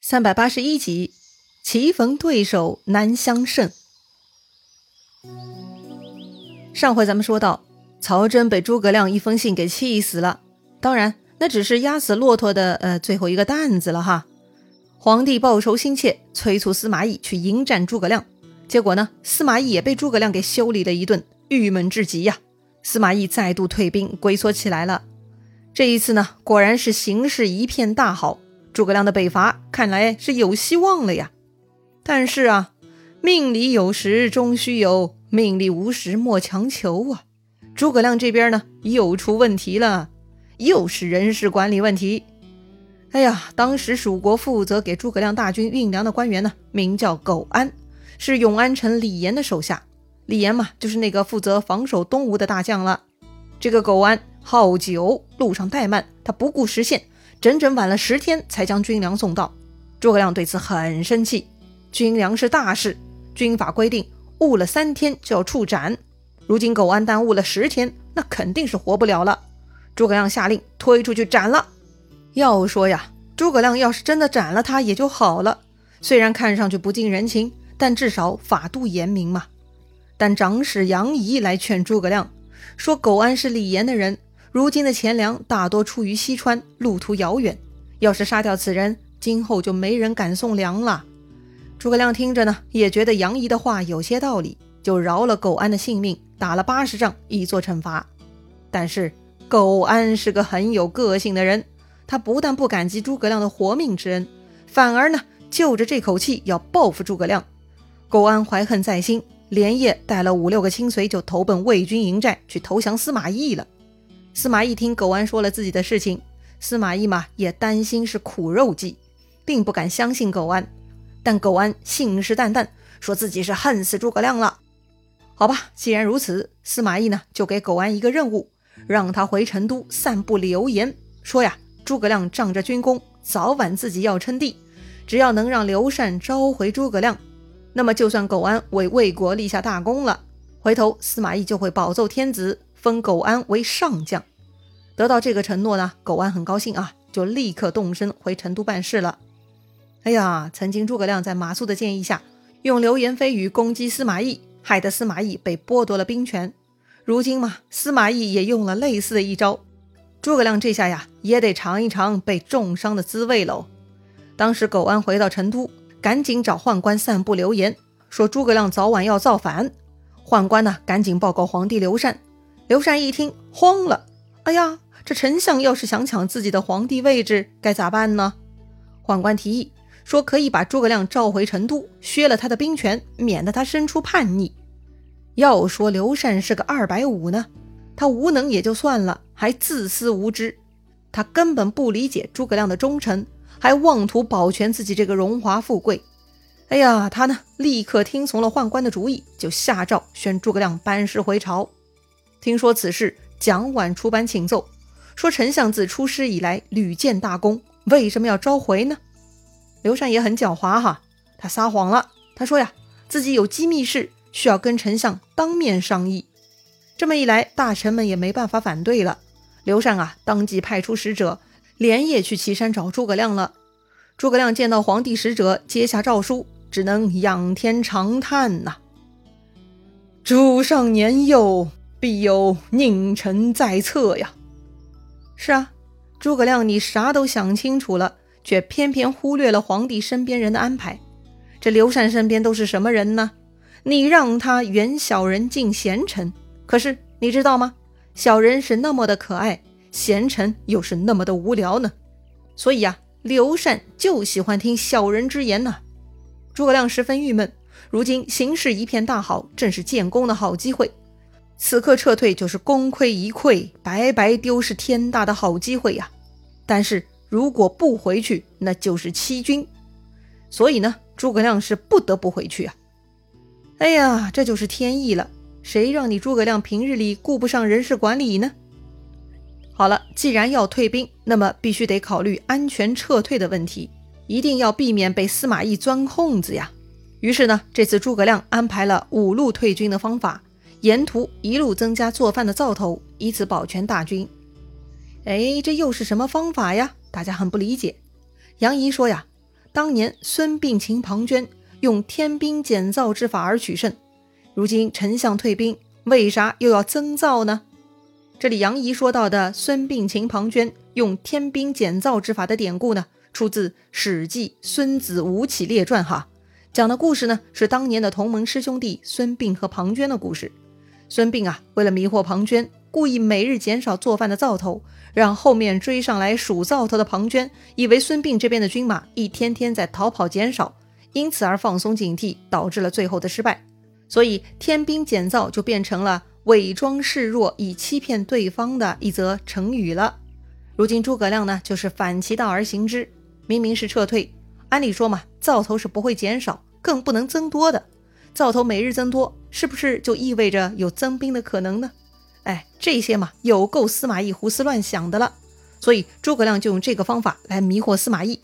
三百八十一集，棋逢对手难相胜。上回咱们说到，曹真被诸葛亮一封信给气死了。当然，那只是压死骆驼的呃最后一个担子了哈。皇帝报仇心切，催促司马懿去迎战诸葛亮。结果呢，司马懿也被诸葛亮给修理了一顿，郁闷至极呀。司马懿再度退兵，龟缩起来了。这一次呢，果然是形势一片大好。诸葛亮的北伐看来是有希望了呀，但是啊，命里有时终须有，命里无时莫强求啊。诸葛亮这边呢又出问题了，又是人事管理问题。哎呀，当时蜀国负责给诸葛亮大军运粮的官员呢，名叫苟安，是永安城李严的手下。李严嘛，就是那个负责防守东吴的大将了。这个苟安好酒，路上怠慢，他不顾时限。整整晚了十天才将军粮送到，诸葛亮对此很生气。军粮是大事，军法规定误了三天就要处斩。如今苟安耽误了十天，那肯定是活不了了。诸葛亮下令推出去斩了。要说呀，诸葛亮要是真的斩了他也就好了，虽然看上去不近人情，但至少法度严明嘛。但长史杨仪来劝诸葛亮，说苟安是李严的人。如今的钱粮大多出于西川，路途遥远。要是杀掉此人，今后就没人敢送粮了。诸葛亮听着呢，也觉得杨仪的话有些道理，就饶了苟安的性命，打了八十仗以作惩罚。但是苟安是个很有个性的人，他不但不感激诸葛亮的活命之恩，反而呢，就着这口气要报复诸葛亮。苟安怀恨在心，连夜带了五六个亲随，就投奔魏军营寨去投降司马懿了。司马懿听苟安说了自己的事情，司马懿嘛也担心是苦肉计，并不敢相信苟安。但苟安信誓旦旦说自己是恨死诸葛亮了。好吧，既然如此，司马懿呢就给苟安一个任务，让他回成都散布流言，说呀诸葛亮仗着军功，早晚自己要称帝。只要能让刘禅召回诸葛亮，那么就算苟安为魏国立下大功了，回头司马懿就会保奏天子。封苟安为上将，得到这个承诺呢，苟安很高兴啊，就立刻动身回成都办事了。哎呀，曾经诸葛亮在马谡的建议下，用流言蜚语攻击司马懿，害得司马懿被剥夺了兵权。如今嘛，司马懿也用了类似的一招，诸葛亮这下呀，也得尝一尝被重伤的滋味喽。当时苟安回到成都，赶紧找宦官散布流言，说诸葛亮早晚要造反。宦官呢，赶紧报告皇帝刘禅。刘禅一听慌了，哎呀，这丞相要是想抢自己的皇帝位置，该咋办呢？宦官提议说，可以把诸葛亮召回成都，削了他的兵权，免得他生出叛逆。要说刘禅是个二百五呢，他无能也就算了，还自私无知，他根本不理解诸葛亮的忠诚，还妄图保全自己这个荣华富贵。哎呀，他呢，立刻听从了宦官的主意，就下诏宣诸葛亮班师回朝。听说此事，蒋琬出班请奏，说丞相自出师以来屡建大功，为什么要召回呢？刘禅也很狡猾哈，他撒谎了。他说呀，自己有机密事需要跟丞相当面商议。这么一来，大臣们也没办法反对了。刘禅啊，当即派出使者，连夜去岐山找诸葛亮了。诸葛亮见到皇帝使者，接下诏书，只能仰天长叹呐：“主上年幼。”必有佞臣在侧呀！是啊，诸葛亮，你啥都想清楚了，却偏偏忽略了皇帝身边人的安排。这刘禅身边都是什么人呢？你让他远小人近贤臣，可是你知道吗？小人是那么的可爱，贤臣又是那么的无聊呢。所以呀，刘禅就喜欢听小人之言呢。诸葛亮十分郁闷，如今形势一片大好，正是建功的好机会。此刻撤退就是功亏一篑，白白丢失天大的好机会呀！但是如果不回去，那就是欺君。所以呢，诸葛亮是不得不回去啊！哎呀，这就是天意了，谁让你诸葛亮平日里顾不上人事管理呢？好了，既然要退兵，那么必须得考虑安全撤退的问题，一定要避免被司马懿钻空子呀！于是呢，这次诸葛亮安排了五路退军的方法。沿途一路增加做饭的灶头，以此保全大军。哎，这又是什么方法呀？大家很不理解。杨仪说呀，当年孙膑擒庞涓用天兵减灶之法而取胜，如今丞相退兵，为啥又要增灶呢？这里杨仪说到的孙膑擒庞涓用天兵减灶之法的典故呢，出自《史记·孙子吴起列传》哈，讲的故事呢是当年的同盟师兄弟孙膑和庞涓的故事。孙膑啊，为了迷惑庞涓，故意每日减少做饭的灶头，让后面追上来数灶头的庞涓以为孙膑这边的军马一天天在逃跑减少，因此而放松警惕，导致了最后的失败。所以天兵减灶就变成了。伪装示弱以欺骗对方的一则成语了。如今诸葛亮呢，就是反其道而行之，明明是撤退，按理说嘛，灶头是不会减少，更不能增多的。灶头每日增多，是不是就意味着有增兵的可能呢？哎，这些嘛，有够司马懿胡思乱想的了。所以诸葛亮就用这个方法来迷惑司马懿。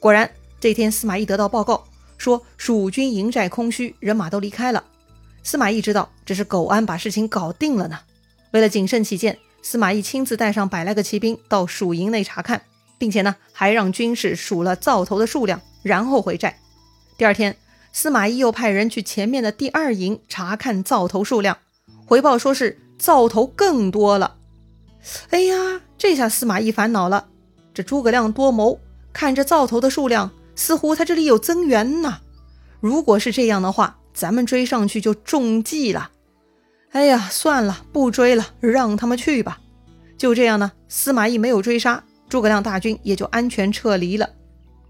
果然，这天司马懿得到报告，说蜀军营寨空虚，人马都离开了。司马懿知道这是苟安把事情搞定了呢。为了谨慎起见，司马懿亲自带上百来个骑兵到蜀营内查看，并且呢还让军士数了灶头的数量，然后回寨。第二天，司马懿又派人去前面的第二营查看灶头数量，回报说是灶头更多了。哎呀，这下司马懿烦恼了。这诸葛亮多谋，看着灶头的数量，似乎他这里有增援呐。如果是这样的话，咱们追上去就中计了，哎呀，算了，不追了，让他们去吧。就这样呢，司马懿没有追杀，诸葛亮大军也就安全撤离了。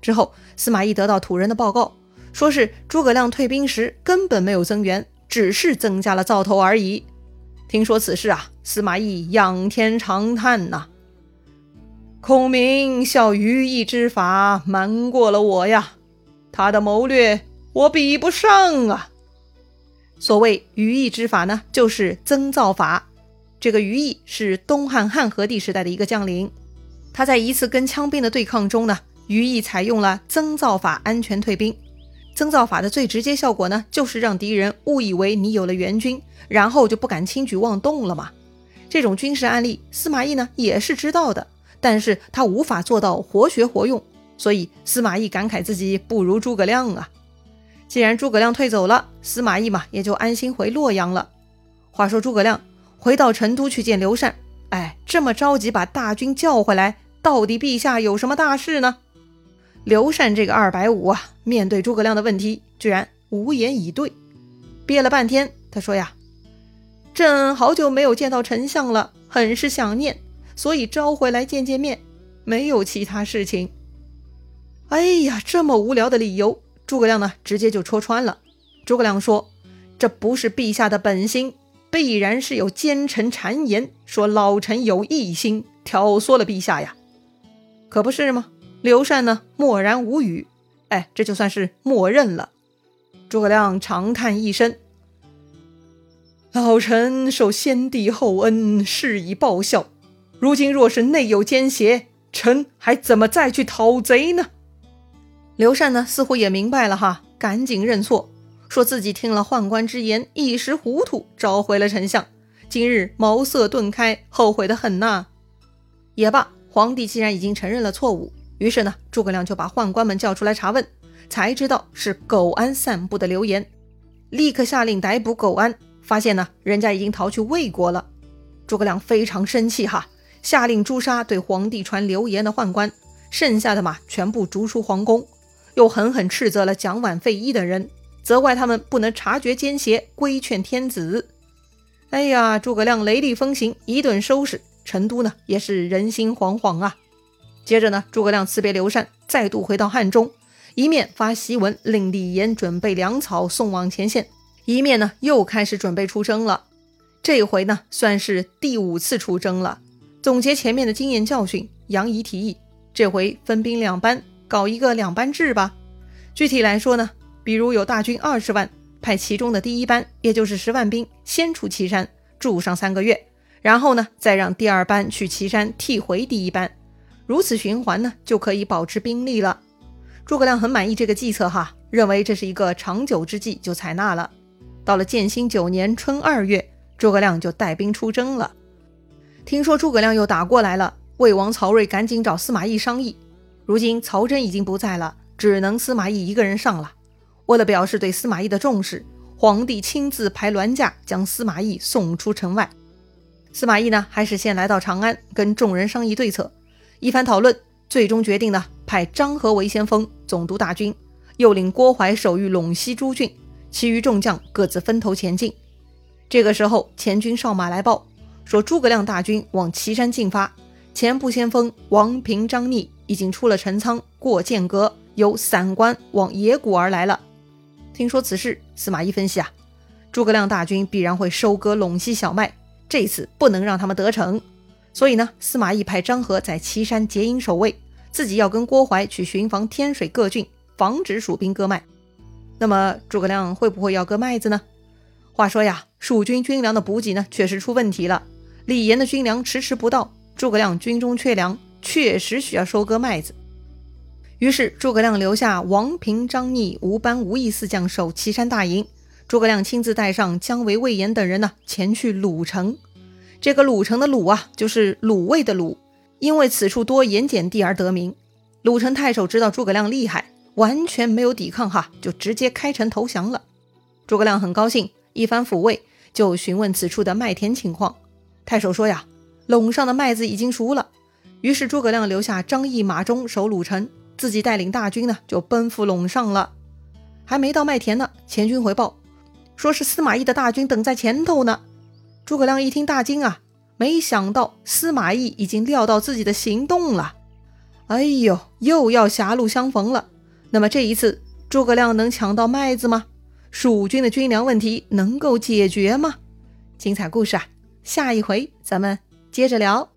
之后，司马懿得到土人的报告，说是诸葛亮退兵时根本没有增援，只是增加了灶头而已。听说此事啊，司马懿仰天长叹呐：“孔明效于义之法，瞒过了我呀，他的谋略我比不上啊。”所谓于义之法呢，就是增灶法。这个于义是东汉汉和帝时代的一个将领，他在一次跟羌兵的对抗中呢，于义采用了增灶法，安全退兵。增灶法的最直接效果呢，就是让敌人误以为你有了援军，然后就不敢轻举妄动了嘛。这种军事案例，司马懿呢也是知道的，但是他无法做到活学活用，所以司马懿感慨自己不如诸葛亮啊。既然诸葛亮退走了，司马懿嘛也就安心回洛阳了。话说诸葛亮回到成都去见刘禅，哎，这么着急把大军叫回来，到底陛下有什么大事呢？刘禅这个二百五啊，面对诸葛亮的问题，居然无言以对，憋了半天，他说呀：“朕好久没有见到丞相了，很是想念，所以召回来见见面，没有其他事情。”哎呀，这么无聊的理由。诸葛亮呢，直接就戳穿了。诸葛亮说：“这不是陛下的本心，必然是有奸臣谗言，说老臣有异心，挑唆了陛下呀，可不是吗？”刘禅呢，默然无语。哎，这就算是默认了。诸葛亮长叹一声：“老臣受先帝厚恩，施以报效。如今若是内有奸邪，臣还怎么再去讨贼呢？”刘禅呢，似乎也明白了哈，赶紧认错，说自己听了宦官之言，一时糊涂，召回了丞相，今日茅塞顿开，后悔的很呐。也罢，皇帝既然已经承认了错误，于是呢，诸葛亮就把宦官们叫出来查问，才知道是苟安散布的流言，立刻下令逮捕苟安，发现呢，人家已经逃去魏国了。诸葛亮非常生气哈，下令诛杀对皇帝传流言的宦官，剩下的嘛，全部逐出皇宫。又狠狠斥责了蒋琬、费祎等人，责怪他们不能察觉奸邪，规劝天子。哎呀，诸葛亮雷厉风行，一顿收拾，成都呢也是人心惶惶啊。接着呢，诸葛亮辞别刘禅，再度回到汉中，一面发檄文令李严准备粮草送往前线，一面呢又开始准备出征了。这回呢算是第五次出征了。总结前面的经验教训，杨仪提议，这回分兵两班。搞一个两班制吧。具体来说呢，比如有大军二十万，派其中的第一班，也就是十万兵，先出岐山住上三个月，然后呢，再让第二班去岐山替回第一班，如此循环呢，就可以保持兵力了。诸葛亮很满意这个计策哈，认为这是一个长久之计，就采纳了。到了建兴九年春二月，诸葛亮就带兵出征了。听说诸葛亮又打过来了，魏王曹睿赶紧找司马懿商议。如今曹真已经不在了，只能司马懿一个人上了。为了表示对司马懿的重视，皇帝亲自排銮驾将司马懿送出城外。司马懿呢，还是先来到长安，跟众人商议对策。一番讨论，最终决定呢，派张合为先锋，总督大军，又领郭淮守御陇西诸郡，其余众将各自分头前进。这个时候，前军哨马来报说，诸葛亮大军往岐山进发，前部先锋王平、张逆已经出了陈仓，过剑阁，由散关往野谷而来了。听说此事，司马懿分析啊，诸葛亮大军必然会收割陇西小麦，这次不能让他们得逞。所以呢，司马懿派张合在岐山结营守卫，自己要跟郭淮去巡防天水各郡，防止蜀兵割麦。那么诸葛亮会不会要割麦子呢？话说呀，蜀军军粮的补给呢，确实出问题了。李严的军粮迟迟不到，诸葛亮军中缺粮，确实需要收割麦子。于是诸葛亮留下王平、张逆、吴班、吴懿四将守岐山大营，诸葛亮亲自带上姜维、魏延等人呢，前去鲁城。这个鲁城的鲁啊，就是鲁卫的鲁，因为此处多盐碱地而得名。鲁城太守知道诸葛亮厉害，完全没有抵抗哈，就直接开城投降了。诸葛亮很高兴，一番抚慰，就询问此处的麦田情况。太守说呀，陇上的麦子已经熟了。于是诸葛亮留下张翼、马忠守鲁城。自己带领大军呢，就奔赴陇上了。还没到麦田呢，前军回报说是司马懿的大军等在前头呢。诸葛亮一听大惊啊，没想到司马懿已经料到自己的行动了。哎呦，又要狭路相逢了。那么这一次，诸葛亮能抢到麦子吗？蜀军的军粮问题能够解决吗？精彩故事啊，下一回咱们接着聊。